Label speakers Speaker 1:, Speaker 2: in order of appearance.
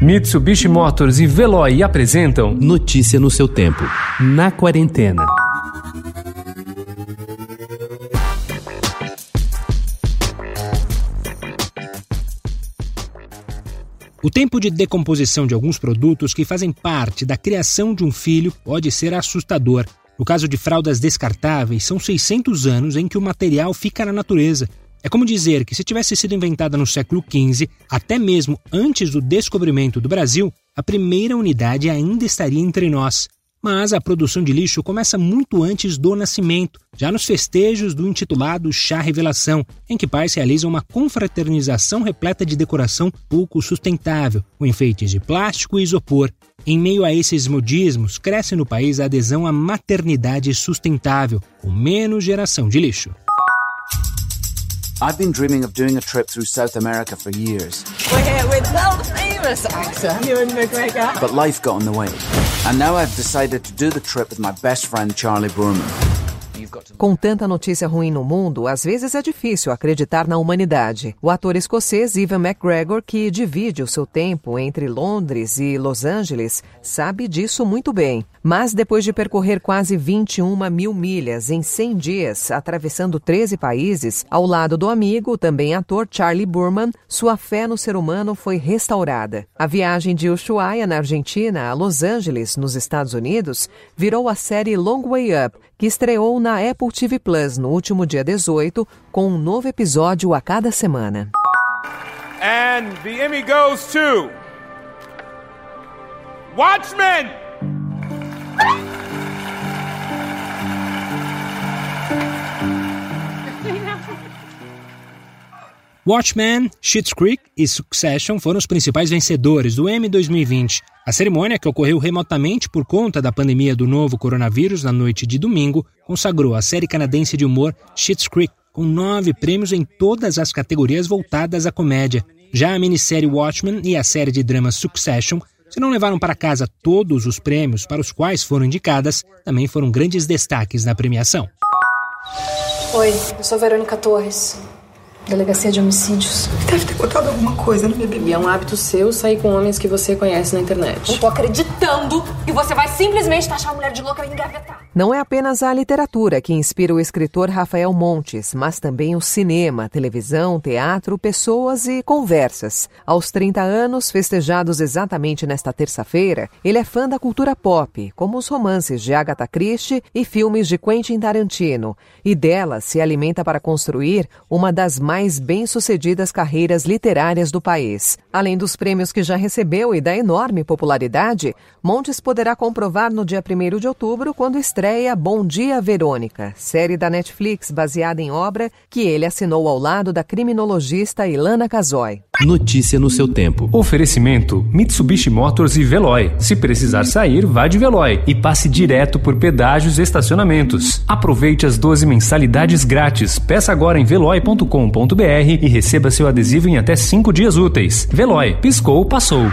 Speaker 1: Mitsubishi Motors e Veloy apresentam
Speaker 2: Notícia no seu tempo. Na quarentena.
Speaker 3: O tempo de decomposição de alguns produtos que fazem parte da criação de um filho pode ser assustador. No caso de fraldas descartáveis, são 600 anos em que o material fica na natureza. É como dizer que se tivesse sido inventada no século XV, até mesmo antes do descobrimento do Brasil, a primeira unidade ainda estaria entre nós. Mas a produção de lixo começa muito antes do nascimento, já nos festejos do intitulado Chá Revelação, em que pais realizam uma confraternização repleta de decoração pouco sustentável, com enfeites de plástico e isopor. Em meio a esses modismos, cresce no país a adesão à maternidade sustentável, com menos geração de lixo.
Speaker 4: I've been dreaming of doing a trip through South America for years.
Speaker 5: We're here with world famous actor Ewan McGregor.
Speaker 4: But life got in the way. And now I've decided to do the trip with my best friend Charlie Boorman.
Speaker 6: Com tanta notícia ruim no mundo, às vezes é difícil acreditar na humanidade. O ator escocês Ivan McGregor, que divide o seu tempo entre Londres e Los Angeles, sabe disso muito bem. Mas depois de percorrer quase 21 mil milhas em 100 dias, atravessando 13 países, ao lado do amigo, também ator Charlie Burman, sua fé no ser humano foi restaurada. A viagem de Ushuaia, na Argentina, a Los Angeles, nos Estados Unidos, virou a série Long Way Up, que estreou na Apple TV Plus no último dia 18, com um novo episódio a cada semana.
Speaker 7: And the Emmy goes to Watchmen!
Speaker 3: Watchmen, Schitt's Creek e Succession foram os principais vencedores do Emmy 2020. A cerimônia, que ocorreu remotamente por conta da pandemia do novo coronavírus na noite de domingo, consagrou a série canadense de humor Schitt's Creek, com nove prêmios em todas as categorias voltadas à comédia. Já a minissérie Watchmen e a série de drama Succession, se não levaram para casa todos os prêmios para os quais foram indicadas, também foram grandes destaques na premiação.
Speaker 8: Oi, eu sou Verônica Torres. Delegacia de Homicídios.
Speaker 9: Deve ter contado alguma coisa no bebê.
Speaker 10: E é um hábito seu sair com homens que você conhece na internet.
Speaker 8: Não tô acreditando que você vai simplesmente taxar a mulher de louca e engavetar.
Speaker 6: Não é apenas a literatura que inspira o escritor Rafael Montes, mas também o cinema, televisão, teatro, pessoas e conversas. Aos 30 anos, festejados exatamente nesta terça-feira, ele é fã da cultura pop, como os romances de Agatha Christie e filmes de Quentin Tarantino, e dela se alimenta para construir uma das mais bem-sucedidas carreiras literárias do país. Além dos prêmios que já recebeu e da enorme popularidade, Montes poderá comprovar no dia 1 de outubro, quando estreia Bom Dia Verônica, série da Netflix baseada em obra que ele assinou ao lado da criminologista Ilana Casoy.
Speaker 2: Notícia no seu tempo.
Speaker 1: Oferecimento: Mitsubishi Motors e Veloy. Se precisar sair, vá de Veloy e passe direto por pedágios e estacionamentos. Aproveite as 12 mensalidades grátis. Peça agora em veloy.com.br e receba seu adesivo em até 5 dias úteis. Veloy, piscou, passou.